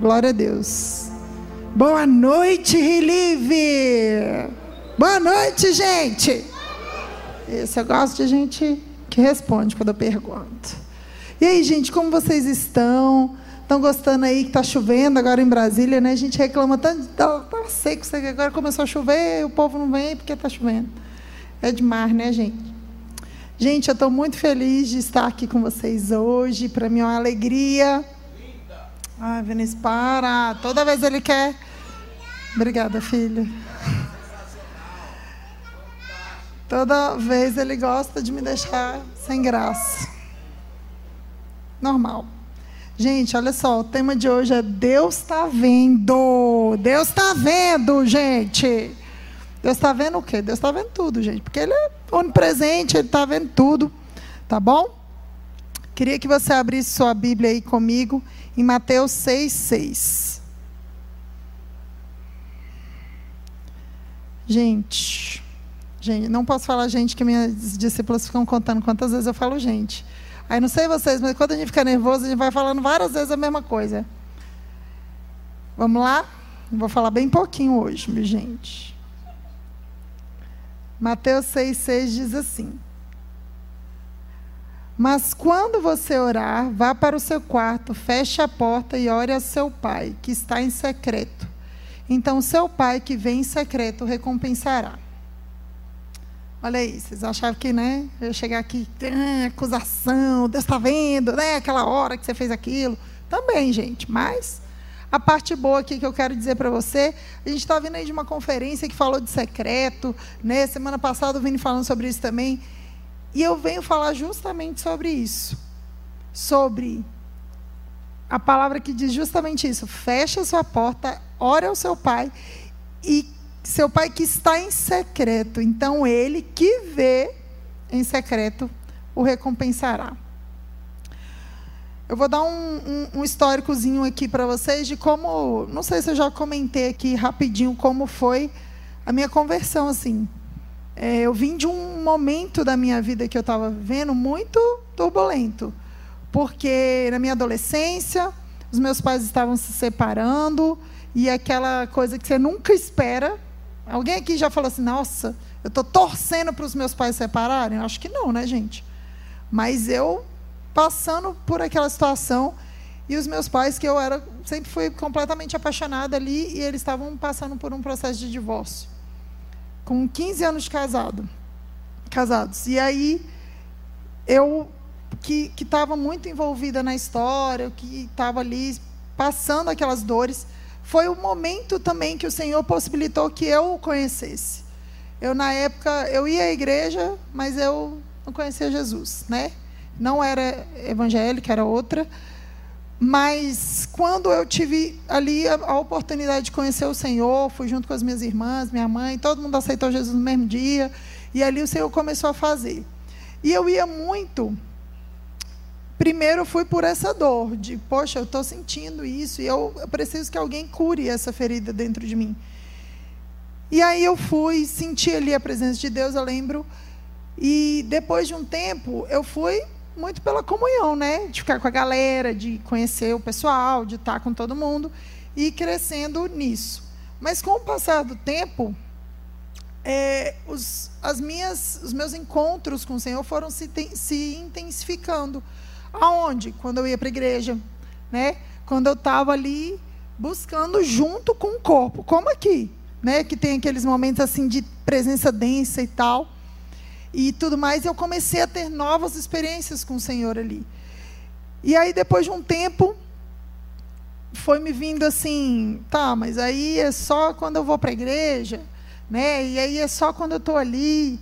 Glória a Deus. Boa noite, Relive! Boa noite, gente! Esse eu gosto de gente que responde quando eu pergunto. E aí, gente, como vocês estão? Estão gostando aí que está chovendo agora em Brasília, né? A gente reclama tanto, tá, tá seco, agora começou a chover, o povo não vem porque está chovendo. É demais, né, gente? Gente, eu estou muito feliz de estar aqui com vocês hoje. Para mim é uma alegria. Ai, Vinícius, para. Toda vez ele quer. Obrigada, filho. Toda vez ele gosta de me deixar sem graça. Normal. Gente, olha só, o tema de hoje é Deus está vendo. Deus está vendo, gente. Deus está vendo o quê? Deus está vendo tudo, gente. Porque Ele é onipresente, Ele está vendo tudo. Tá bom? Queria que você abrisse sua Bíblia aí comigo em Mateus 6, 6. Gente, gente, não posso falar gente que minhas discípulas ficam contando quantas vezes eu falo gente. Aí não sei vocês, mas quando a gente fica nervoso, a gente vai falando várias vezes a mesma coisa. Vamos lá? Vou falar bem pouquinho hoje, minha gente. Mateus 6,6 diz assim: Mas quando você orar, vá para o seu quarto, feche a porta e ore a seu pai, que está em secreto. Então, seu pai que vem em secreto recompensará. Olha aí, vocês achavam que, né? Eu chegar aqui, ah, acusação, Deus está vendo, né? Aquela hora que você fez aquilo. Também, gente, mas a parte boa aqui que eu quero dizer para você, a gente está vindo aí de uma conferência que falou de secreto, né? Semana passada eu vim falando sobre isso também. E eu venho falar justamente sobre isso. Sobre a palavra que diz justamente isso. Feche a sua porta, ore ao seu pai e seu pai que está em secreto. Então ele que vê em secreto o recompensará. Eu vou dar um, um, um históricozinho aqui para vocês de como, não sei se eu já comentei aqui rapidinho como foi a minha conversão assim. É, eu vim de um momento da minha vida que eu estava vivendo muito turbulento, porque na minha adolescência os meus pais estavam se separando e aquela coisa que você nunca espera. Alguém aqui já falou assim: Nossa, eu estou torcendo para os meus pais se separarem? Eu acho que não, né, gente? Mas eu passando por aquela situação e os meus pais que eu era sempre fui completamente apaixonada ali e eles estavam passando por um processo de divórcio com 15 anos casado casados. E aí eu que estava muito envolvida na história que estava ali passando aquelas dores foi o momento também que o Senhor possibilitou que eu o conhecesse. Eu na época eu ia à igreja mas eu não conhecia Jesus né? Não era evangélica, era outra. Mas quando eu tive ali a, a, oportunidade de conhecer o Senhor, fui junto com as minhas irmãs, minha mãe, todo mundo aceitou Jesus no mesmo dia, e ali o Senhor começou a fazer. E eu ia muito. Primeiro fui por essa dor de, poxa, eu estou sentindo isso e eu, eu preciso que alguém cure essa ferida dentro de mim. E aí eu fui, senti ali a presença de Deus, eu lembro. E depois de um tempo, eu fui muito pela comunhão, né? De ficar com a galera, de conhecer o pessoal, de estar com todo mundo e crescendo nisso. Mas com o passar do tempo, é, os, as minhas, os meus encontros com o Senhor foram se, se intensificando. Aonde? Quando eu ia para a igreja, né? Quando eu estava ali buscando junto com o corpo, como aqui, né? Que tem aqueles momentos assim de presença densa e tal e tudo mais, eu comecei a ter novas experiências com o Senhor ali. E aí, depois de um tempo, foi me vindo assim, tá, mas aí é só quando eu vou para a igreja, né? E aí é só quando eu estou ali,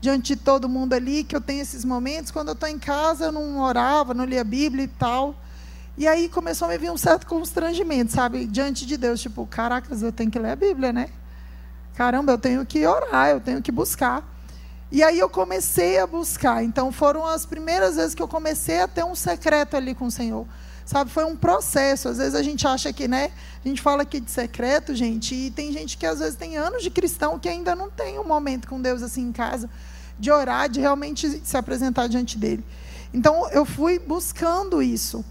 diante de todo mundo ali, que eu tenho esses momentos. Quando eu estou em casa, eu não orava, não lia a Bíblia e tal. E aí começou a me vir um certo constrangimento, sabe? Diante de Deus, tipo, caracas, eu tenho que ler a Bíblia, né? Caramba, eu tenho que orar, eu tenho que buscar. E aí eu comecei a buscar. Então foram as primeiras vezes que eu comecei a ter um secreto ali com o Senhor. Sabe, foi um processo. Às vezes a gente acha que, né? A gente fala aqui de secreto, gente, e tem gente que às vezes tem anos de cristão que ainda não tem um momento com Deus assim em casa, de orar, de realmente se apresentar diante dele. Então eu fui buscando isso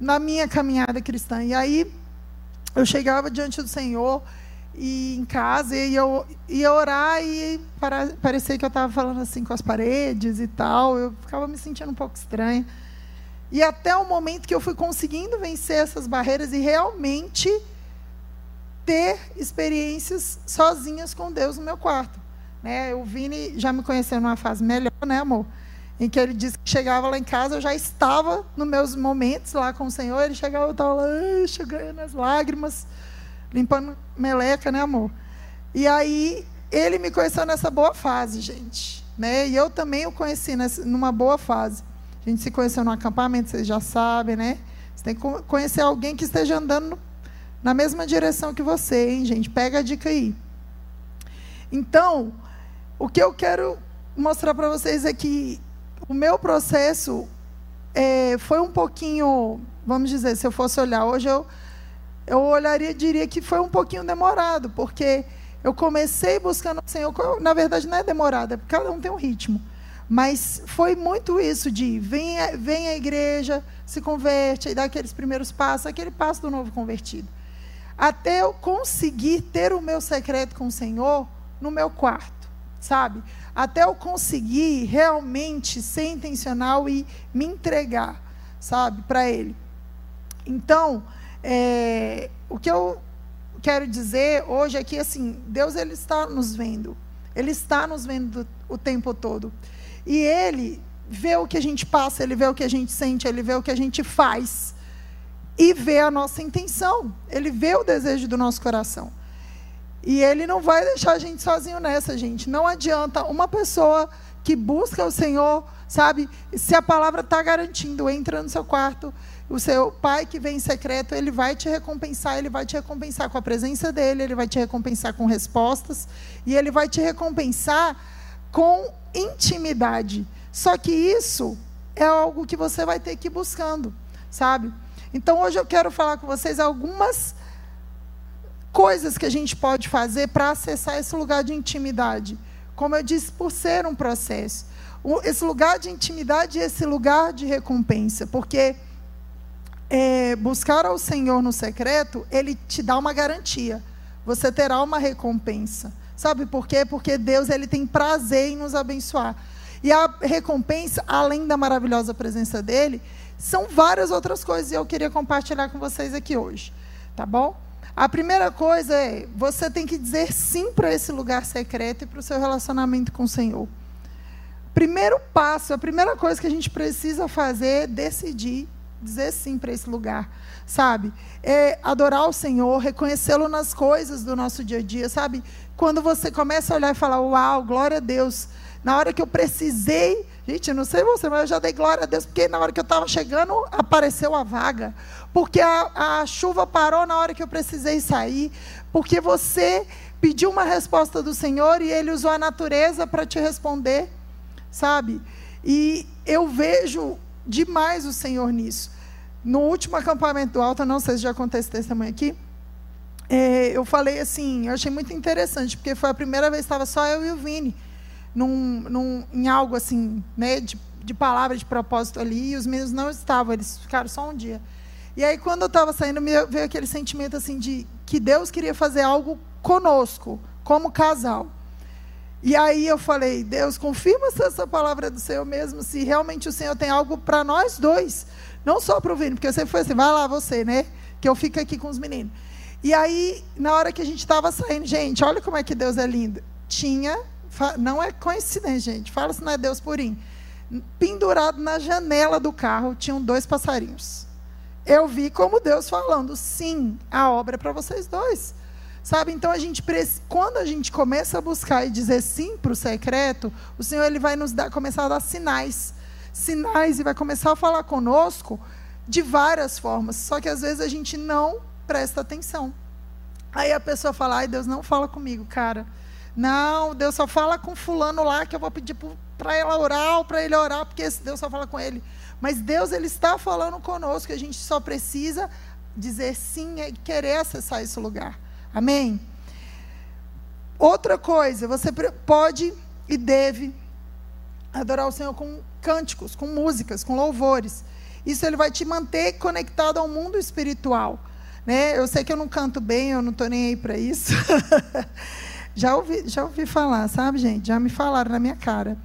na minha caminhada cristã. E aí eu chegava diante do Senhor e em casa e eu ia orar e para, parecia que eu estava falando assim com as paredes e tal. Eu ficava me sentindo um pouco estranha. E até o momento que eu fui conseguindo vencer essas barreiras e realmente ter experiências sozinhas com Deus no meu quarto. Né? O Vini já me conheceu numa fase melhor, né, amor? Em que ele disse que chegava lá em casa, eu já estava nos meus momentos lá com o Senhor, ele chegava, eu estava lá, chegando as lágrimas, limpando meleca, né, amor? E aí, ele me conheceu nessa boa fase, gente. Né? E eu também o conheci nessa, numa boa fase. A gente se conheceu no acampamento, vocês já sabem, né? Você tem que conhecer alguém que esteja andando na mesma direção que você, hein, gente? Pega a dica aí. Então, o que eu quero mostrar para vocês é que o meu processo é, foi um pouquinho, vamos dizer, se eu fosse olhar hoje, eu, eu olharia e diria que foi um pouquinho demorado, porque eu comecei buscando o Senhor, na verdade não é demorado, é porque cada um tem um ritmo. Mas foi muito isso de vem, vem à igreja, se converte, e dá aqueles primeiros passos, aquele passo do novo convertido. Até eu conseguir ter o meu secreto com o Senhor no meu quarto, sabe? Até eu conseguir realmente ser intencional e me entregar, sabe, para Ele. Então, é, o que eu quero dizer hoje é que assim, Deus ele está nos vendo. Ele está nos vendo o tempo todo. E ele vê o que a gente passa, ele vê o que a gente sente, ele vê o que a gente faz. E vê a nossa intenção. Ele vê o desejo do nosso coração. E ele não vai deixar a gente sozinho nessa, gente. Não adianta uma pessoa que busca o Senhor, sabe? Se a palavra está garantindo, entra no seu quarto, o seu pai que vem em secreto, ele vai te recompensar, ele vai te recompensar com a presença dele, ele vai te recompensar com respostas, e ele vai te recompensar com intimidade. Só que isso é algo que você vai ter que ir buscando, sabe? Então hoje eu quero falar com vocês algumas coisas que a gente pode fazer para acessar esse lugar de intimidade. Como eu disse, por ser um processo. Esse lugar de intimidade e esse lugar de recompensa. Porque é, buscar ao Senhor no secreto, Ele te dá uma garantia. Você terá uma recompensa. Sabe por quê? Porque Deus ele tem prazer em nos abençoar. E a recompensa, além da maravilhosa presença dele, são várias outras coisas e eu queria compartilhar com vocês aqui hoje. Tá bom? A primeira coisa é, você tem que dizer sim para esse lugar secreto e para o seu relacionamento com o Senhor. Primeiro passo, a primeira coisa que a gente precisa fazer é decidir dizer sim para esse lugar, sabe? É adorar o Senhor, reconhecê-lo nas coisas do nosso dia a dia, sabe? Quando você começa a olhar e falar, uau, glória a Deus. Na hora que eu precisei, gente, eu não sei você, mas eu já dei glória a Deus, porque na hora que eu estava chegando, apareceu a vaga. Porque a, a chuva parou na hora que eu precisei sair. Porque você pediu uma resposta do Senhor e Ele usou a natureza para te responder, sabe? E eu vejo demais o Senhor nisso. No último acampamento do Alto, não sei se já contei esse testemunho aqui, é, eu falei assim, eu achei muito interessante, porque foi a primeira vez que estava só eu e o Vini, num, num, em algo assim, né, de, de palavra, de propósito ali, e os meninos não estavam, eles ficaram só um dia. E aí, quando eu estava saindo, me veio aquele sentimento assim de que Deus queria fazer algo conosco, como casal. E aí eu falei, Deus, confirma se essa palavra é do Senhor mesmo, se realmente o Senhor tem algo para nós dois. Não só para o Vini, porque sempre foi assim, vai lá você, né? Que eu fico aqui com os meninos. E aí, na hora que a gente estava saindo, gente, olha como é que Deus é lindo. Tinha, não é coincidência, gente, fala se não é Deus purinho. Pendurado na janela do carro, tinham dois passarinhos. Eu vi como Deus falando, sim, a obra é para vocês dois. Sabe? Então a gente quando a gente começa a buscar e dizer sim para o secreto, o Senhor ele vai nos dar, começar a dar sinais, sinais e vai começar a falar conosco de várias formas. Só que às vezes a gente não presta atenção. Aí a pessoa fala: "Ai, Deus não fala comigo, cara. Não, Deus só fala com fulano lá que eu vou pedir para ela orar ou para ele orar, porque Deus só fala com ele. Mas Deus ele está falando conosco, a gente só precisa dizer sim e querer acessar esse lugar. Amém? Outra coisa, você pode e deve adorar o Senhor com cânticos, com músicas, com louvores. Isso ele vai te manter conectado ao mundo espiritual. Né? Eu sei que eu não canto bem, eu não estou nem aí para isso. já, ouvi, já ouvi falar, sabe, gente? Já me falaram na minha cara.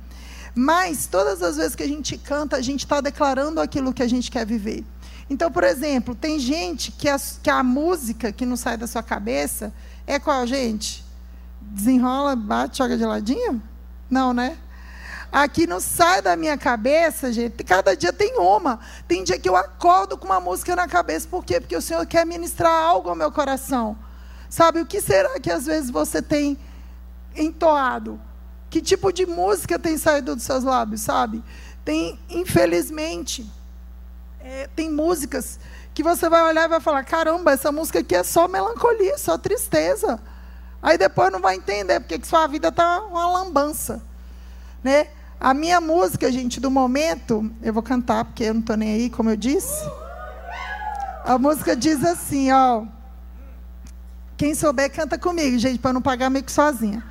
Mas todas as vezes que a gente canta, a gente está declarando aquilo que a gente quer viver. Então, por exemplo, tem gente que a, que a música que não sai da sua cabeça é qual, gente? Desenrola, bate, joga de ladinho? Não, né? Aqui não sai da minha cabeça, gente. Cada dia tem uma. Tem dia que eu acordo com uma música na cabeça. Por quê? Porque o Senhor quer ministrar algo ao meu coração. Sabe, o que será que às vezes você tem entoado? Que tipo de música tem saído dos seus lábios, sabe? Tem, infelizmente, é, tem músicas que você vai olhar e vai falar: caramba, essa música aqui é só melancolia, só tristeza. Aí depois não vai entender porque que sua vida está uma lambança. Né? A minha música, gente, do momento, eu vou cantar porque eu não estou nem aí, como eu disse. A música diz assim, ó. Quem souber, canta comigo, gente, para não pagar meio que sozinha.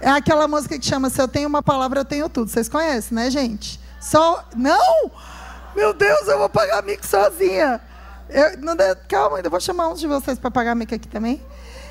É aquela música que chama Se eu tenho uma palavra, eu tenho tudo. Vocês conhecem, né, gente? Só. Não! Meu Deus, eu vou pagar mico sozinha. Eu, não, calma, eu vou chamar uns de vocês para pagar mico aqui também.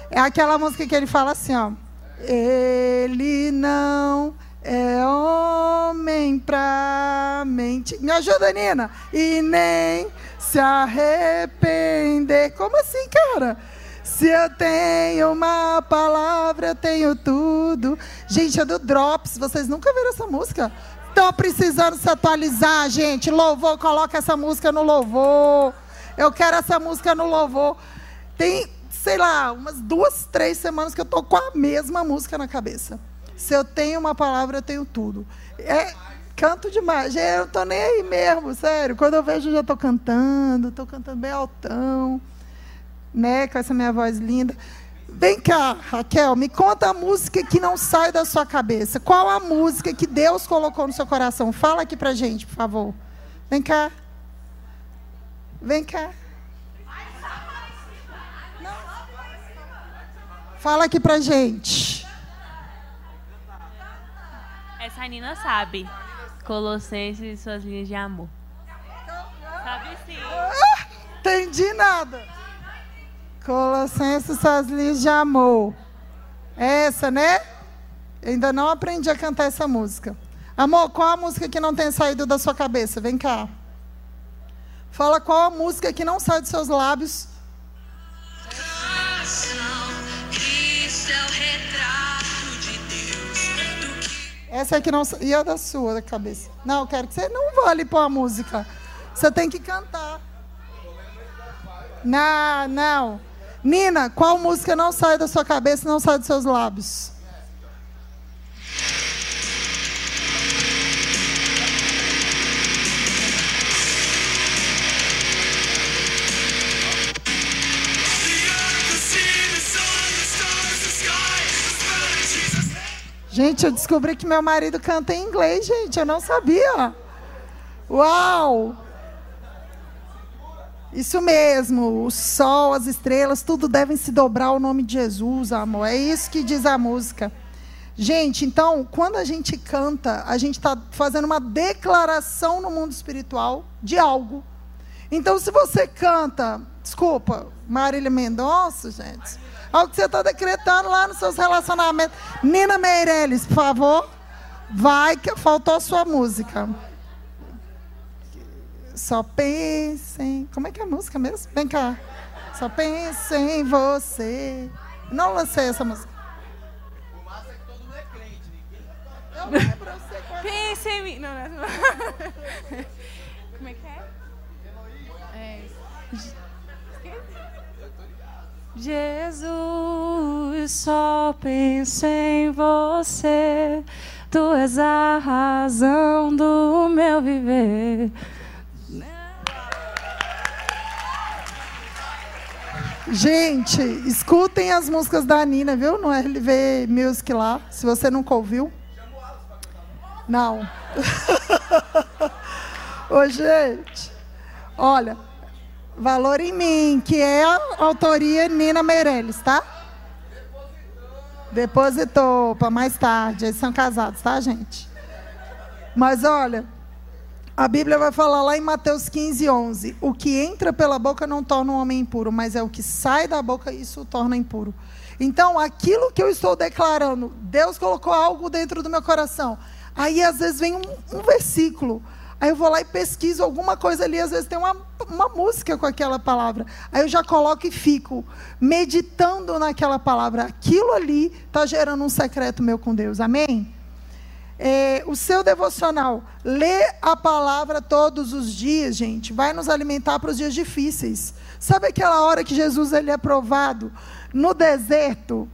É aquela música que ele fala assim, ó. Ele não é homem pra mente. Me ajuda, Nina. E nem se arrepender. Como assim, cara? Se eu tenho uma palavra, eu tenho tudo. Gente, é do Drops. Vocês nunca viram essa música? Estão precisando se atualizar, gente. Louvor, coloca essa música no louvor. Eu quero essa música no louvor. Tem, sei lá, umas duas, três semanas que eu estou com a mesma música na cabeça. Se eu tenho uma palavra, eu tenho tudo. É, canto demais. Eu não estou nem aí mesmo, sério. Quando eu vejo, eu já estou cantando, estou cantando bem altão, né, com essa minha voz linda. Vem cá, Raquel, me conta a música que não sai da sua cabeça. Qual a música que Deus colocou no seu coração? Fala aqui pra gente, por favor. Vem cá. Vem cá. Fala aqui pra gente. Essa Nina sabe. Colossenses e suas linhas de amor. Sabe sim. Entendi nada. Colossenses, suas linhas de amor. Essa, né? Eu ainda não aprendi a cantar essa música. Amor, qual a música que não tem saído da sua cabeça? Vem cá. Fala qual a música que não sai dos seus lábios Essa aqui não ia da sua da cabeça. Não, eu quero que você não vale pôr a música. Você tem que cantar. Não, não. Nina, qual música não sai da sua cabeça e não sai dos seus lábios? Gente, eu descobri que meu marido canta em inglês, gente. Eu não sabia. Uau! Isso mesmo. O sol, as estrelas, tudo devem se dobrar ao nome de Jesus, amor. É isso que diz a música. Gente, então, quando a gente canta, a gente está fazendo uma declaração no mundo espiritual de algo. Então, se você canta, desculpa, Marília Mendonça, gente. Olha o que você está decretando lá nos seus relacionamentos. Nina Meirelles, por favor. Vai, que faltou a sua música. Só pense em. Como é que é a música mesmo? Vem cá. Só pense em você. Não lancei essa música. O massa é que todo mundo é crente. Ninguém. É. Pense em mim. Não, não, não. Como é que é? É. Jesus, só penso em você. Tu és a razão do meu viver. Gente, escutem as músicas da Nina, viu? No LV Music lá, se você nunca ouviu. Não. Ô, gente, olha, Valor em mim, que é a autoria Nina Meirelles, tá? Depositou para mais tarde. Eles são casados, tá, gente? Mas olha, A Bíblia vai falar lá em Mateus 15, 11: O que entra pela boca não torna um homem impuro, mas é o que sai da boca, isso o torna impuro. Então, aquilo que eu estou declarando, Deus colocou algo dentro do meu coração. Aí, às vezes, vem um, um versículo. Aí eu vou lá e pesquiso alguma coisa ali, às vezes tem uma, uma música com aquela palavra. Aí eu já coloco e fico meditando naquela palavra. Aquilo ali está gerando um secreto meu com Deus. Amém? É, o seu devocional, ler a palavra todos os dias, gente, vai nos alimentar para os dias difíceis. Sabe aquela hora que Jesus ele é provado no deserto?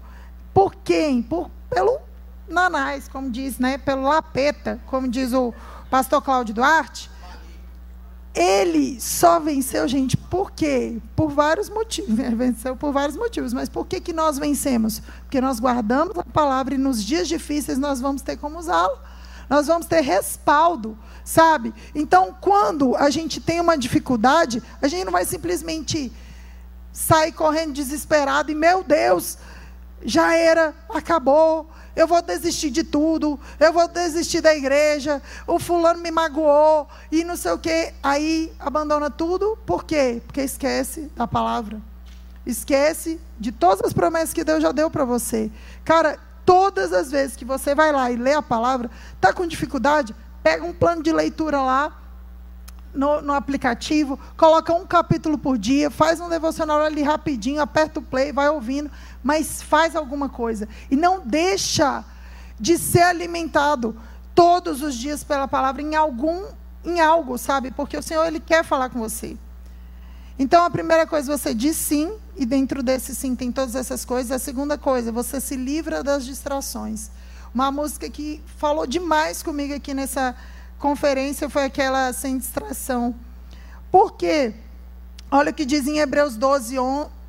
Por quem? Por, pelo nanás, como diz, né? Pelo lapeta, como diz o pastor Cláudio Duarte. Ele só venceu, gente, por quê? Por vários motivos. Ele venceu por vários motivos. Mas por que, que nós vencemos? Porque nós guardamos a palavra e nos dias difíceis nós vamos ter como usá-la. Nós vamos ter respaldo, sabe? Então, quando a gente tem uma dificuldade, a gente não vai simplesmente sair correndo desesperado e, meu Deus, já era, acabou, eu vou desistir de tudo, eu vou desistir da igreja, o fulano me magoou e não sei o quê. Aí abandona tudo, por quê? Porque esquece da palavra. Esquece de todas as promessas que Deus já deu para você. Cara, todas as vezes que você vai lá e lê a palavra, está com dificuldade, pega um plano de leitura lá, no, no, aplicativo, coloca um capítulo por dia, faz um devocional ali rapidinho, aperta o play, vai ouvindo, mas faz alguma coisa. E não deixa de ser alimentado todos os dias pela palavra em algum em algo, sabe? Porque o Senhor ele quer falar com você. Então a primeira coisa você diz sim, e dentro desse sim tem todas essas coisas. A segunda coisa, você se livra das distrações. Uma música que falou demais comigo aqui nessa conferência foi aquela sem distração. Por quê? Olha o que diz em Hebreus 12,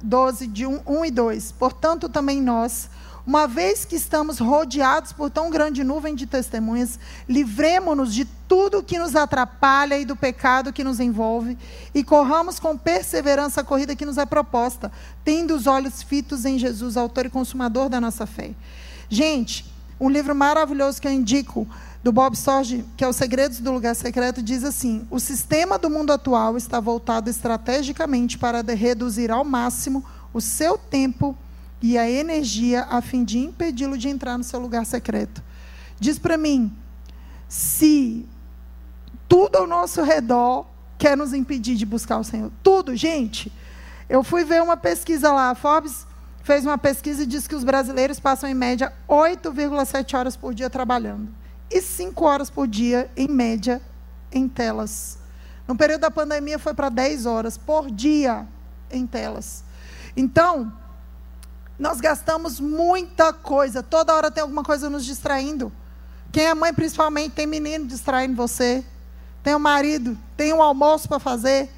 12 de 1, 1 e 2. Portanto, também nós, uma vez que estamos rodeados por tão grande nuvem de testemunhas, livremos-nos de tudo que nos atrapalha e do pecado que nos envolve, e corramos com perseverança a corrida que nos é proposta, tendo os olhos fitos em Jesus, autor e consumador da nossa fé. Gente, um livro maravilhoso que eu indico do Bob Sorge, que é Os Segredos do Lugar Secreto, diz assim: o sistema do mundo atual está voltado estrategicamente para reduzir ao máximo o seu tempo e a energia a fim de impedi-lo de entrar no seu lugar secreto. Diz para mim, se tudo ao nosso redor quer nos impedir de buscar o Senhor, tudo, gente. Eu fui ver uma pesquisa lá, a Forbes fez uma pesquisa e disse que os brasileiros passam em média 8,7 horas por dia trabalhando e cinco horas por dia, em média, em telas. No período da pandemia foi para 10 horas por dia em telas. Então, nós gastamos muita coisa, toda hora tem alguma coisa nos distraindo. Quem é mãe, principalmente, tem menino distraindo você. Tem o um marido, tem um almoço para fazer.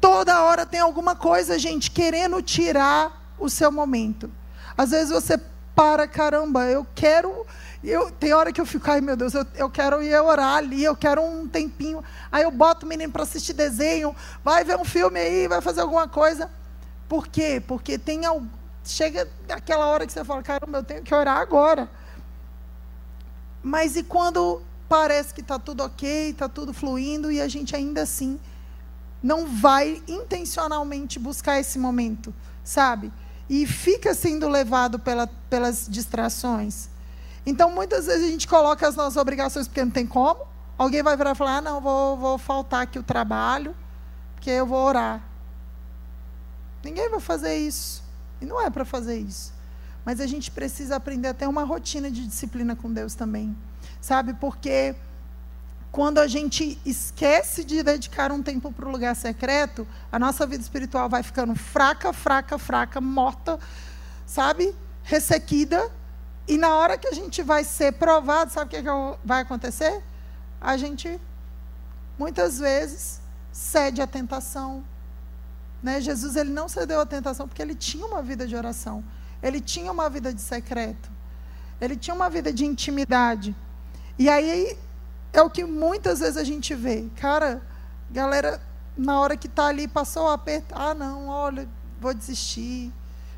Toda hora tem alguma coisa, gente, querendo tirar o seu momento. Às vezes você para, caramba, eu quero eu, tem hora que eu fico, ai meu Deus, eu, eu quero ir orar ali, eu quero um tempinho. Aí eu boto o menino para assistir desenho, vai ver um filme aí, vai fazer alguma coisa. Por quê? Porque tem chega aquela hora que você fala, caramba, eu tenho que orar agora. Mas e quando parece que está tudo ok, está tudo fluindo e a gente ainda assim não vai intencionalmente buscar esse momento, sabe? E fica sendo levado pela, pelas distrações. Então, muitas vezes a gente coloca as nossas obrigações porque não tem como. Alguém vai virar e falar: ah, não, vou, vou faltar aqui o trabalho, porque eu vou orar. Ninguém vai fazer isso. E não é para fazer isso. Mas a gente precisa aprender a ter uma rotina de disciplina com Deus também. Sabe? Porque quando a gente esquece de dedicar um tempo para o lugar secreto, a nossa vida espiritual vai ficando fraca, fraca, fraca, morta, sabe? Ressequida e na hora que a gente vai ser provado, sabe o que, que vai acontecer? A gente, muitas vezes, cede à tentação. Né? Jesus ele não cedeu à tentação porque ele tinha uma vida de oração. Ele tinha uma vida de secreto. Ele tinha uma vida de intimidade. E aí é o que muitas vezes a gente vê. Cara, galera, na hora que está ali, passou o aperto. Ah, não, olha, vou desistir.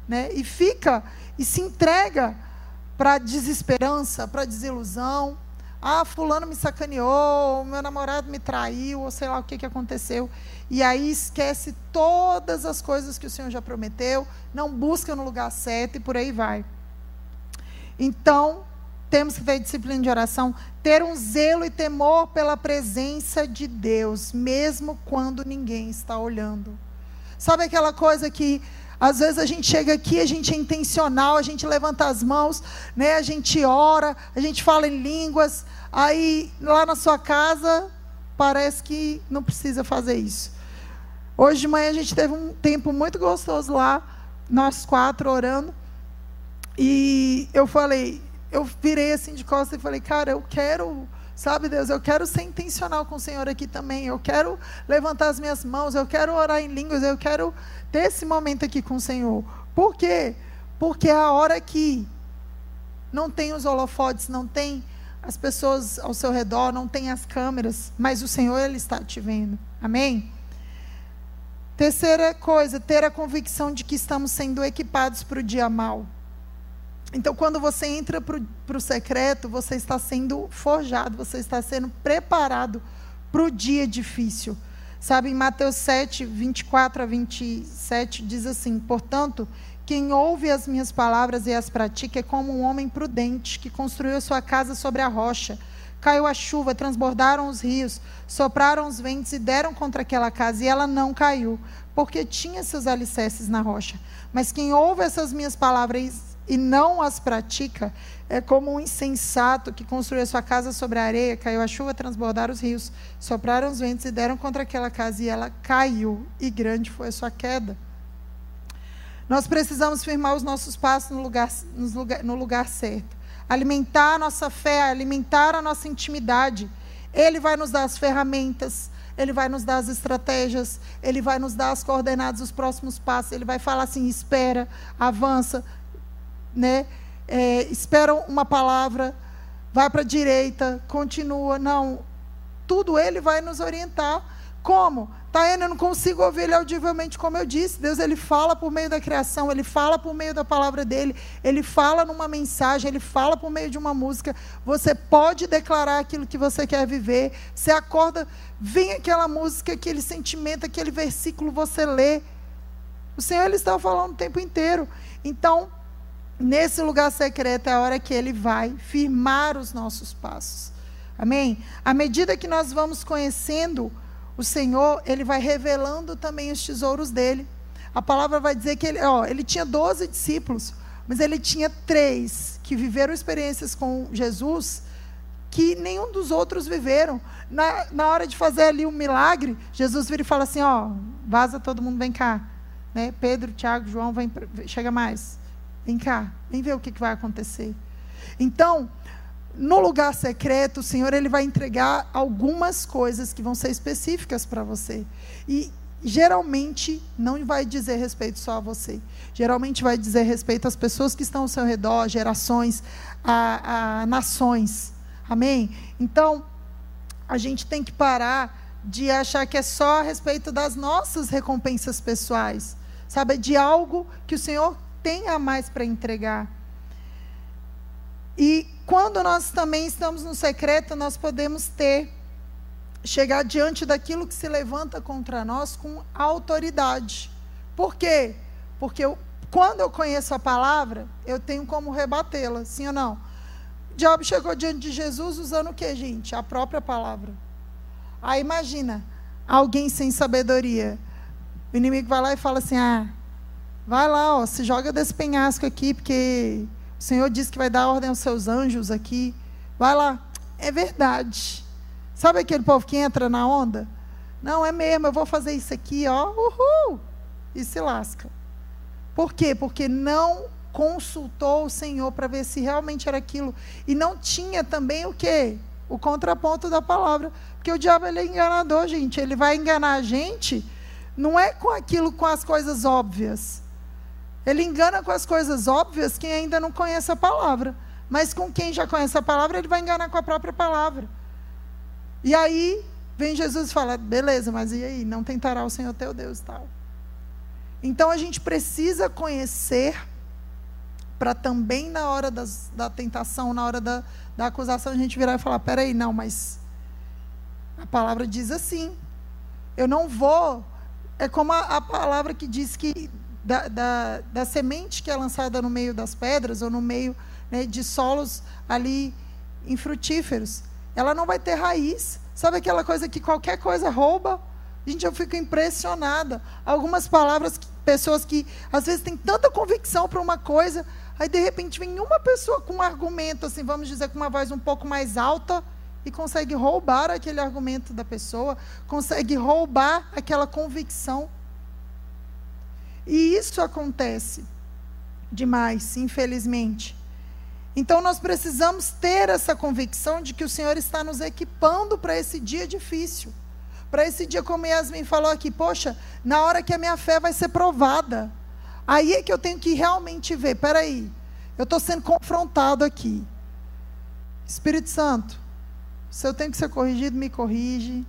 Né? E fica, e se entrega para desesperança, para desilusão, Ah, fulano me sacaneou, meu namorado me traiu, ou sei lá o que, que aconteceu. E aí esquece todas as coisas que o Senhor já prometeu, não busca no lugar certo e por aí vai. Então, temos que ter disciplina de oração, ter um zelo e temor pela presença de Deus, mesmo quando ninguém está olhando. Sabe aquela coisa que às vezes a gente chega aqui, a gente é intencional, a gente levanta as mãos, né? A gente ora, a gente fala em línguas, aí lá na sua casa parece que não precisa fazer isso. Hoje de manhã a gente teve um tempo muito gostoso lá, nós quatro orando. E eu falei, eu virei assim de costas e falei, cara, eu quero, sabe, Deus, eu quero ser intencional com o Senhor aqui também. Eu quero levantar as minhas mãos, eu quero orar em línguas, eu quero ter esse momento aqui com o Senhor. Por quê? Porque é a hora que não tem os holofotes, não tem as pessoas ao seu redor, não tem as câmeras, mas o Senhor ele está te vendo. Amém? Terceira coisa, ter a convicção de que estamos sendo equipados para o dia mal. Então, quando você entra para o secreto, você está sendo forjado, você está sendo preparado para o dia difícil. Sabe, em Mateus 7, 24 a 27, diz assim: Portanto, quem ouve as minhas palavras e as pratica é como um homem prudente que construiu sua casa sobre a rocha. Caiu a chuva, transbordaram os rios, sopraram os ventos e deram contra aquela casa, e ela não caiu, porque tinha seus alicerces na rocha. Mas quem ouve essas minhas palavras e não as pratica, é como um insensato que construiu sua casa sobre a areia, caiu a chuva, transbordaram os rios, sopraram os ventos e deram contra aquela casa, e ela caiu, e grande foi a sua queda. Nós precisamos firmar os nossos passos no lugar, no lugar certo. Alimentar a nossa fé, alimentar a nossa intimidade. Ele vai nos dar as ferramentas, ele vai nos dar as estratégias, ele vai nos dar as coordenadas, os próximos passos. Ele vai falar assim: espera, avança, né? É, esperam uma palavra, vai para a direita, continua. Não, tudo ele vai nos orientar. Como? Taiane, eu não consigo ouvir ele audivelmente, como eu disse. Deus ele fala por meio da criação, ele fala por meio da palavra dele, ele fala numa mensagem, ele fala por meio de uma música. Você pode declarar aquilo que você quer viver. Você acorda, vem aquela música, aquele sentimento, aquele versículo, você lê. O Senhor ele está falando o tempo inteiro. Então, nesse lugar secreto é a hora que ele vai firmar os nossos passos. Amém? À medida que nós vamos conhecendo o Senhor, ele vai revelando também os tesouros dele. A palavra vai dizer que ele, ó, ele tinha 12 discípulos, mas ele tinha três que viveram experiências com Jesus que nenhum dos outros viveram. Na, na hora de fazer ali um milagre, Jesus vira e fala assim: ó, vaza todo mundo, vem cá. Né? Pedro, Tiago, João, vem, chega mais. Vem cá, vem ver o que, que vai acontecer. Então, no lugar secreto, o Senhor ele vai entregar algumas coisas que vão ser específicas para você. E geralmente não vai dizer respeito só a você. Geralmente vai dizer respeito às pessoas que estão ao seu redor, gerações, a, a nações. Amém? Então, a gente tem que parar de achar que é só a respeito das nossas recompensas pessoais. Sabe, de algo que o Senhor tem a mais para entregar. E quando nós também estamos no secreto, nós podemos ter, chegar diante daquilo que se levanta contra nós com autoridade. Por quê? Porque eu, quando eu conheço a palavra, eu tenho como rebatê-la, sim ou não? O diabo chegou diante de Jesus usando o que, gente? A própria palavra. Aí imagina, alguém sem sabedoria. O inimigo vai lá e fala assim: ah, Vai lá, ó, se joga desse penhasco aqui, porque o Senhor disse que vai dar ordem aos seus anjos aqui. Vai lá. É verdade. Sabe aquele povo que entra na onda? Não, é mesmo, eu vou fazer isso aqui, ó, uhul, e se lasca. Por quê? Porque não consultou o Senhor para ver se realmente era aquilo. E não tinha também o quê? O contraponto da palavra. Porque o diabo ele é enganador, gente. Ele vai enganar a gente, não é com aquilo, com as coisas óbvias. Ele engana com as coisas óbvias quem ainda não conhece a palavra. Mas com quem já conhece a palavra, ele vai enganar com a própria palavra. E aí vem Jesus e fala: beleza, mas e aí? Não tentará o Senhor teu Deus tal. Então a gente precisa conhecer para também na hora das, da tentação, na hora da, da acusação, a gente virar e falar: peraí, não, mas a palavra diz assim. Eu não vou. É como a, a palavra que diz que da, da, da, semente que é lançada no meio das pedras ou no meio né, de solos ali infrutíferos, ela não vai ter raiz. Sabe aquela coisa que qualquer coisa rouba? Gente, eu fico impressionada. Algumas palavras, pessoas que às vezes têm tanta convicção para uma coisa, aí de repente vem uma pessoa com um argumento, assim, vamos dizer, com uma voz um pouco mais alta, e consegue roubar aquele argumento da pessoa, consegue roubar aquela convicção. E isso acontece demais, infelizmente. Então nós precisamos ter essa convicção de que o Senhor está nos equipando para esse dia difícil. Para esse dia, como Yasmin falou aqui, poxa, na hora que a minha fé vai ser provada. Aí é que eu tenho que realmente ver, peraí, eu estou sendo confrontado aqui. Espírito Santo, se eu tenho que ser corrigido, me corrige,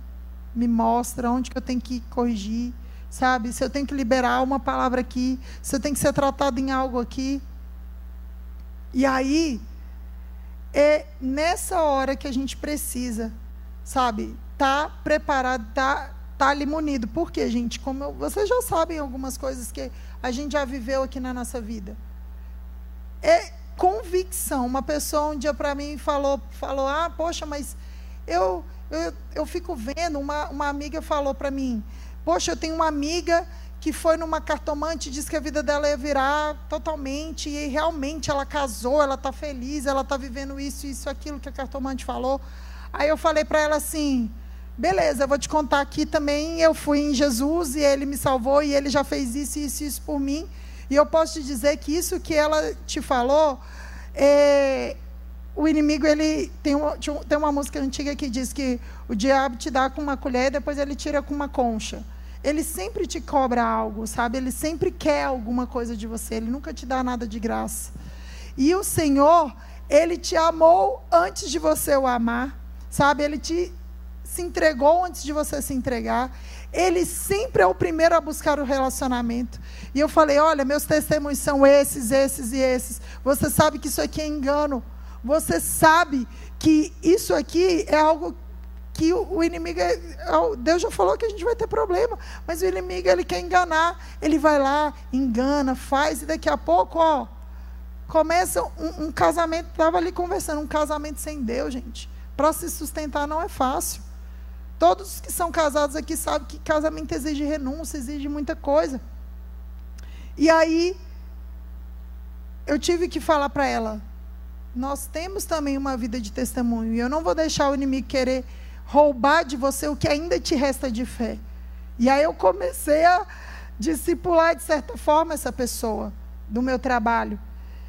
me mostra onde que eu tenho que corrigir, sabe? Se eu tenho que liberar uma palavra aqui, se eu tenho que ser tratado em algo aqui. E aí, é nessa hora que a gente precisa, sabe? Tá preparado, tá, tá ali munido. Por quê, gente? Como eu, vocês já sabem algumas coisas que a gente já viveu aqui na nossa vida. É convicção. Uma pessoa um dia para mim falou, falou: "Ah, poxa, mas eu, eu, eu fico vendo, uma, uma amiga falou para mim, poxa, eu tenho uma amiga que foi numa cartomante e disse que a vida dela ia virar totalmente, e realmente ela casou, ela está feliz, ela está vivendo isso, isso, aquilo que a cartomante falou. Aí eu falei para ela assim, beleza, eu vou te contar aqui também, eu fui em Jesus e ele me salvou e ele já fez isso, isso, isso por mim. E eu posso te dizer que isso que ela te falou, é, o inimigo ele tem, tem uma música antiga que diz que o diabo te dá com uma colher e depois ele tira com uma concha. Ele sempre te cobra algo, sabe? Ele sempre quer alguma coisa de você, ele nunca te dá nada de graça. E o Senhor, ele te amou antes de você o amar, sabe? Ele te se entregou antes de você se entregar. Ele sempre é o primeiro a buscar o relacionamento. E eu falei: olha, meus testemunhos são esses, esses e esses. Você sabe que isso aqui é engano você sabe que isso aqui é algo que o, inimigo, é, é Deus já falou que a gente vai ter problema, mas o inimigo ele quer enganar, ele vai lá, engana, faz e daqui a pouco, ó, começa um, um casamento, estava ali conversando, um casamento sem Deus, gente, para se sustentar não é fácil. Todos que são casados aqui sabem que casamento exige renúncia, exige muita coisa. E aí, eu tive que falar para ela: nós temos também uma vida de testemunho. E eu não vou deixar o inimigo querer roubar de você o que ainda te resta de fé. E aí eu comecei a discipular, de certa forma, essa pessoa do meu trabalho.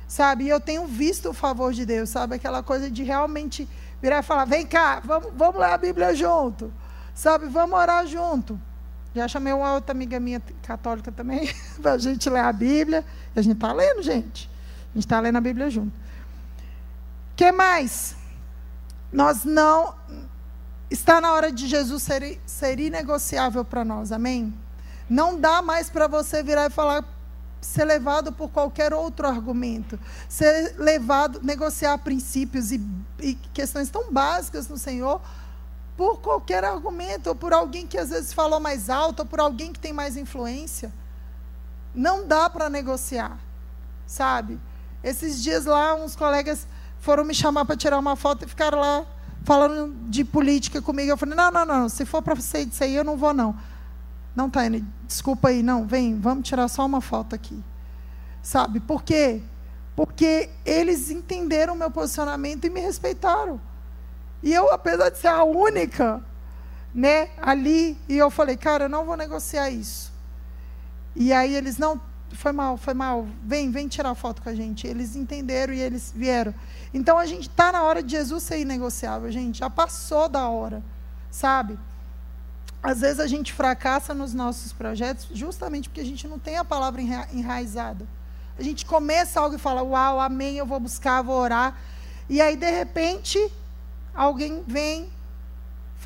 Sabe? E eu tenho visto o favor de Deus, sabe? Aquela coisa de realmente virar e falar: vem cá, vamos, vamos ler a Bíblia junto. Sabe? Vamos orar junto. Já chamei uma outra amiga minha católica também, para a gente ler a Bíblia. A gente está lendo, gente. A gente está lendo a Bíblia junto que mais? Nós não. Está na hora de Jesus ser, ser inegociável para nós, amém? Não dá mais para você virar e falar, ser levado por qualquer outro argumento, ser levado, negociar princípios e, e questões tão básicas no Senhor por qualquer argumento, ou por alguém que às vezes falou mais alto, ou por alguém que tem mais influência. Não dá para negociar, sabe? Esses dias lá, uns colegas foram me chamar para tirar uma foto e ficaram lá falando de política comigo. Eu falei, não, não, não, se for para você disso aí, eu não vou, não. Não, Taine, desculpa aí, não, vem, vamos tirar só uma foto aqui. Sabe, por quê? Porque eles entenderam o meu posicionamento e me respeitaram. E eu, apesar de ser a única, né, ali, e eu falei, cara, eu não vou negociar isso. E aí eles, não, foi mal, foi mal, vem, vem tirar foto com a gente. Eles entenderam e eles vieram. Então a gente está na hora de Jesus ser inegociável, gente. Já passou da hora, sabe? Às vezes a gente fracassa nos nossos projetos justamente porque a gente não tem a palavra enraizada. A gente começa algo e fala, uau, amém, eu vou buscar, vou orar. E aí, de repente, alguém vem,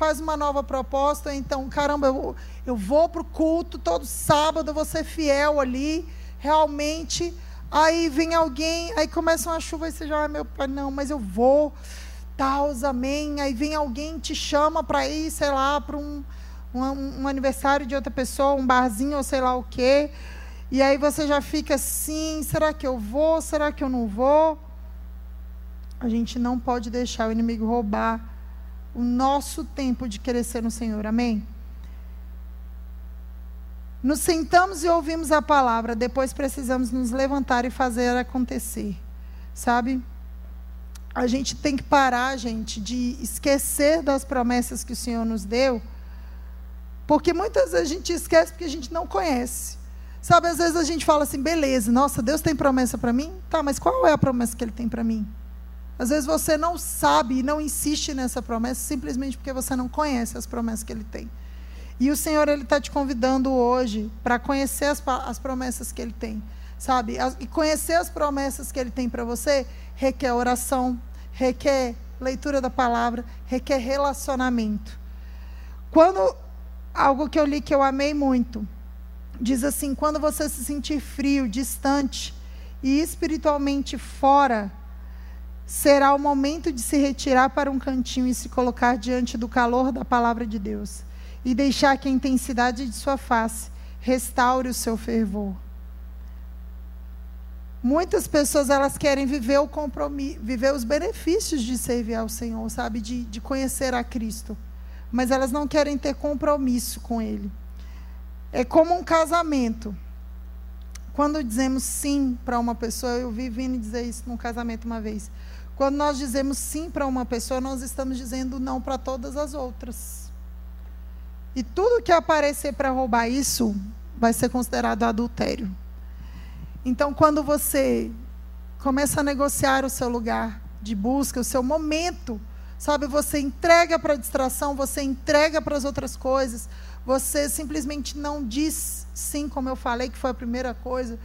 faz uma nova proposta. Então, caramba, eu, eu vou para o culto todo sábado, vou ser fiel ali. Realmente, Aí vem alguém, aí começa uma chuva e você já, ah, meu pai, não, mas eu vou, tal, amém. Aí vem alguém, te chama para ir, sei lá, para um, um, um, aniversário de outra pessoa, um barzinho ou sei lá o quê. E aí você já fica assim: será que eu vou? Será que eu não vou? A gente não pode deixar o inimigo roubar o nosso tempo de crescer no Senhor, amém? Nos sentamos e ouvimos a palavra, depois precisamos nos levantar e fazer acontecer, sabe? A gente tem que parar, gente, de esquecer das promessas que o Senhor nos deu, porque muitas vezes a gente esquece porque a gente não conhece. Sabe, às vezes a gente fala assim, beleza, nossa, Deus tem promessa para mim? Tá, mas qual é a promessa que Ele tem para mim? Às vezes você não sabe e não insiste nessa promessa simplesmente porque você não conhece as promessas que Ele tem. E o Senhor ele está te convidando hoje para conhecer as, as, promessas que Ele tem, sabe? As, e conhecer as promessas que Ele tem para você requer oração, requer leitura da palavra, requer relacionamento. Quando algo que eu li que eu amei muito diz assim: quando você se sentir frio, distante e espiritualmente fora, será o momento de se retirar para um cantinho e se colocar diante do calor da palavra de Deus e deixar que a intensidade de sua face restaure o seu fervor. Muitas pessoas elas querem viver o compromisso, viver os benefícios de servir ao Senhor, sabe, de, de conhecer a Cristo, mas elas não querem ter compromisso com Ele. É como um casamento. Quando dizemos sim para uma pessoa, eu vi Vini dizer isso num casamento uma vez. Quando nós dizemos sim para uma pessoa, nós estamos dizendo não para todas as outras. E tudo que aparecer para roubar isso vai ser considerado adultério. Então, quando você começa a negociar o seu lugar de busca, o seu momento, sabe, você entrega para a distração, você entrega para as outras coisas, você simplesmente não diz sim, como eu falei, que foi a primeira coisa.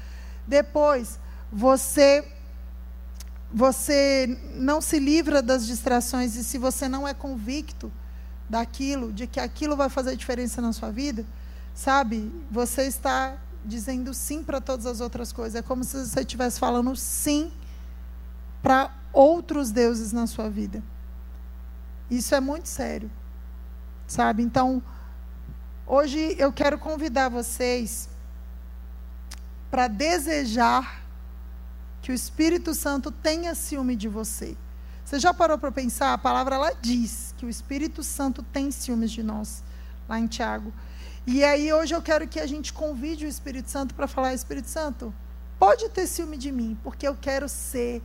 Depois, você você não se livra das distrações e se você não é convicto, daquilo, de que aquilo vai fazer diferença na sua vida, sabe? Você está dizendo sim para todas as outras coisas. É como se você estivesse falando sim para outros deuses na sua vida. Isso é muito sério, sabe? Então, hoje eu quero convidar vocês para desejar que o Espírito Santo tenha ciúme de você. Você já parou para pensar? A palavra ela diz que o Espírito Santo tem ciúmes de nós, lá em Tiago. E aí hoje eu quero que a gente convide o Espírito Santo para falar: Espírito Santo, pode ter ciúme de mim, porque eu quero ser,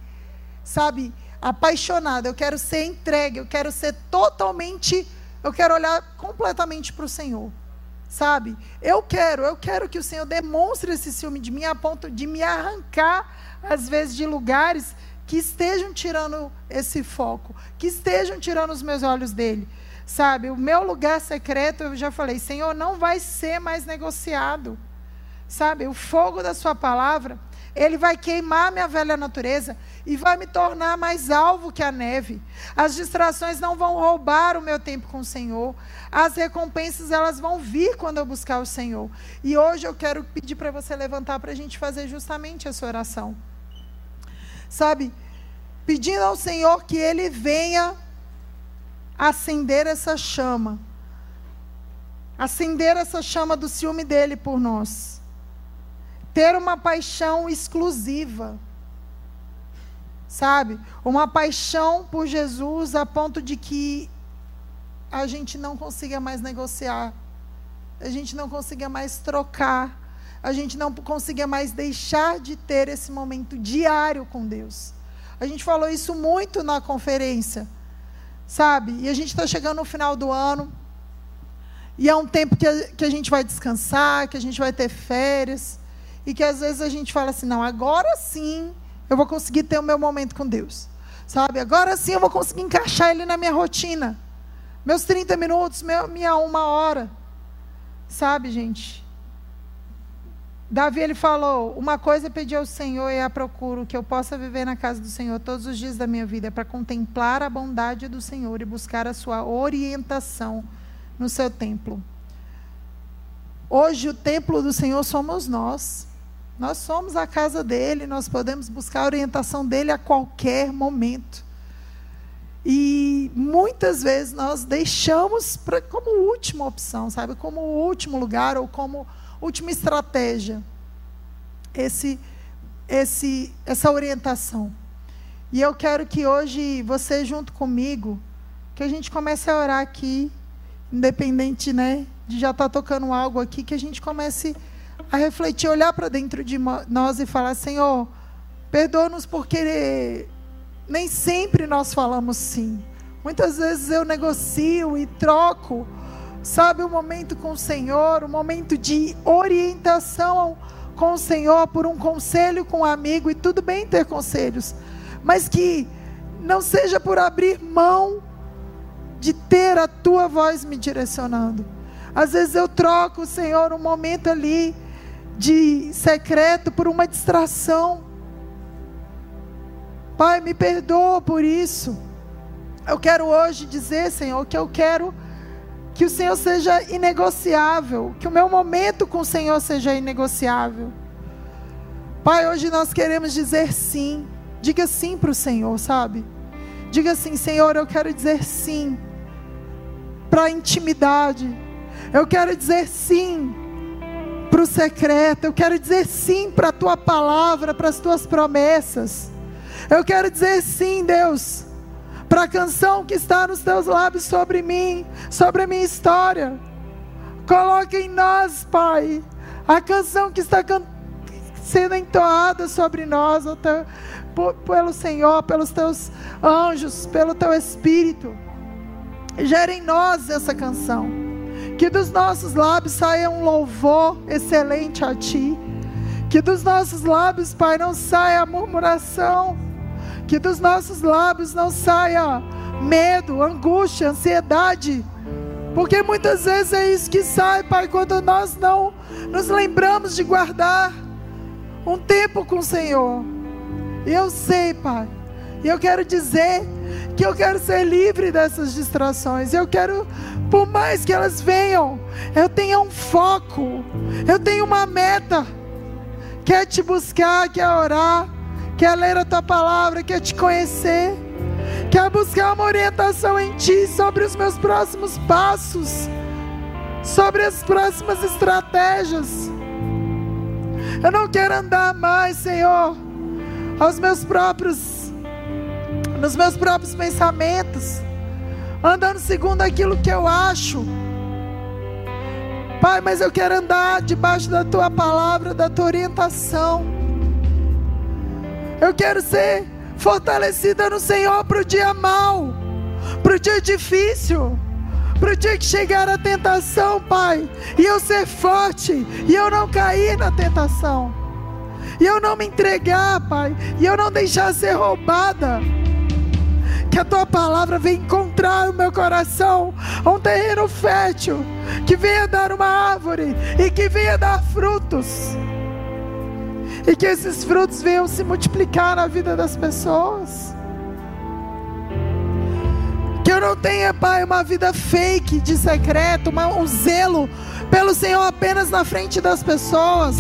sabe, apaixonada, eu quero ser entregue, eu quero ser totalmente, eu quero olhar completamente para o Senhor. Sabe? Eu quero, eu quero que o Senhor demonstre esse ciúme de mim a ponto de me arrancar, às vezes, de lugares que estejam tirando esse foco, que estejam tirando os meus olhos dele. Sabe, o meu lugar secreto, eu já falei, Senhor, não vai ser mais negociado. Sabe, o fogo da Sua palavra, ele vai queimar minha velha natureza e vai me tornar mais alvo que a neve. As distrações não vão roubar o meu tempo com o Senhor. As recompensas elas vão vir quando eu buscar o Senhor. E hoje eu quero pedir para você levantar para a gente fazer justamente essa oração sabe, pedindo ao Senhor que Ele venha acender essa chama, acender essa chama do ciúme dele por nós, ter uma paixão exclusiva, sabe, uma paixão por Jesus a ponto de que a gente não consiga mais negociar, a gente não consiga mais trocar a gente não conseguia mais deixar de ter esse momento diário com Deus. A gente falou isso muito na conferência, sabe? E a gente está chegando no final do ano, e é um tempo que a, que a gente vai descansar, que a gente vai ter férias, e que às vezes a gente fala assim: não, agora sim eu vou conseguir ter o meu momento com Deus, sabe? Agora sim eu vou conseguir encaixar Ele na minha rotina, meus 30 minutos, meu, minha uma hora, sabe, gente? Davi ele falou: Uma coisa pedi ao Senhor e a procuro, que eu possa viver na casa do Senhor todos os dias da minha vida, para contemplar a bondade do Senhor e buscar a sua orientação no seu templo. Hoje o templo do Senhor somos nós. Nós somos a casa dele, nós podemos buscar a orientação dele a qualquer momento. E muitas vezes nós deixamos pra, como última opção, sabe? Como último lugar ou como última estratégia esse, esse, essa orientação. E eu quero que hoje você, junto comigo, que a gente comece a orar aqui, independente né, de já estar tá tocando algo aqui, que a gente comece a refletir, olhar para dentro de nós e falar: Senhor, perdoa-nos por querer nem sempre nós falamos sim. Muitas vezes eu negocio e troco, sabe, o um momento com o Senhor, um momento de orientação com o Senhor por um conselho com um amigo, e tudo bem ter conselhos, mas que não seja por abrir mão de ter a tua voz me direcionando. Às vezes eu troco, Senhor, um momento ali de secreto por uma distração. Pai, me perdoa por isso. Eu quero hoje dizer, Senhor, que eu quero que o Senhor seja inegociável, que o meu momento com o Senhor seja inegociável. Pai, hoje nós queremos dizer sim. Diga sim para o Senhor, sabe? Diga assim, Senhor, eu quero dizer sim para a intimidade. Eu quero dizer sim para o secreto. Eu quero dizer sim para a tua palavra, para as tuas promessas. Eu quero dizer sim, Deus, para a canção que está nos teus lábios sobre mim, sobre a minha história. Coloque em nós, Pai, a canção que está sendo entoada sobre nós, teu, pelo Senhor, pelos teus anjos, pelo teu Espírito. Gere em nós essa canção. Que dos nossos lábios saia um louvor excelente a Ti. Que dos nossos lábios, Pai, não saia murmuração que dos nossos lábios não saia medo, angústia, ansiedade. Porque muitas vezes é isso que sai, Pai, quando nós não nos lembramos de guardar um tempo com o Senhor. Eu sei, Pai, e eu quero dizer que eu quero ser livre dessas distrações. Eu quero, por mais que elas venham, eu tenho um foco, eu tenho uma meta, quer te buscar, quer orar quer ler a tua palavra, quer te conhecer, quer buscar uma orientação em ti sobre os meus próximos passos, sobre as próximas estratégias. Eu não quero andar mais, Senhor, aos meus próprios, nos meus próprios pensamentos, andando segundo aquilo que eu acho. Pai, mas eu quero andar debaixo da tua palavra, da tua orientação. Eu quero ser fortalecida no Senhor para o dia mau, para o dia difícil, para o dia que chegar a tentação, Pai, e eu ser forte, e eu não cair na tentação, e eu não me entregar, Pai, e eu não deixar ser roubada. Que a tua palavra venha encontrar o meu coração um terreno fértil, que venha dar uma árvore e que venha dar frutos e que esses frutos venham se multiplicar na vida das pessoas. Que eu não tenha, Pai, uma vida fake de secreto, uma, um zelo pelo Senhor apenas na frente das pessoas,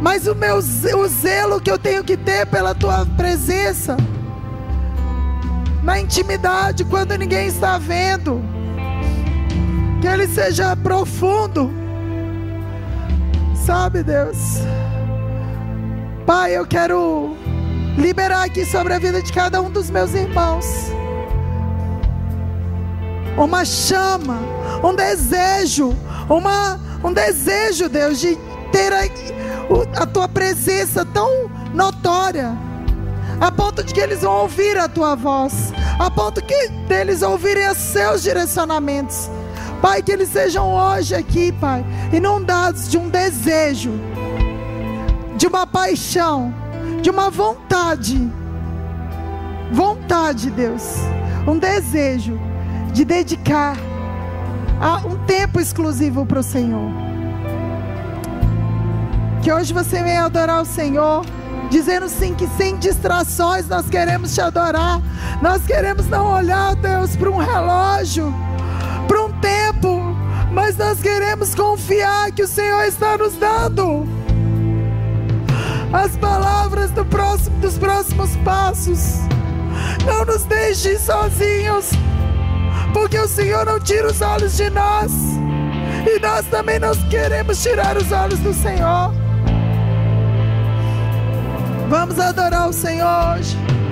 mas o meu o zelo que eu tenho que ter pela Tua presença, na intimidade, quando ninguém está vendo, que ele seja profundo, sabe, Deus. Pai, eu quero liberar aqui sobre a vida de cada um dos meus irmãos. Uma chama, um desejo, uma, um desejo, Deus, de ter a, a tua presença tão notória, a ponto de que eles vão ouvir a tua voz, a ponto que deles ouvirem os seus direcionamentos. Pai, que eles sejam hoje aqui, Pai, inundados de um desejo de uma paixão, de uma vontade. Vontade, Deus. Um desejo de dedicar um tempo exclusivo para o Senhor. Que hoje você venha adorar o Senhor, dizendo sim que sem distrações nós queremos te adorar. Nós queremos não olhar, Deus, para um relógio, para um tempo, mas nós queremos confiar que o Senhor está nos dando as palavras do próximo, dos próximos passos. Não nos deixe sozinhos, porque o Senhor não tira os olhos de nós. E nós também não queremos tirar os olhos do Senhor. Vamos adorar o Senhor hoje.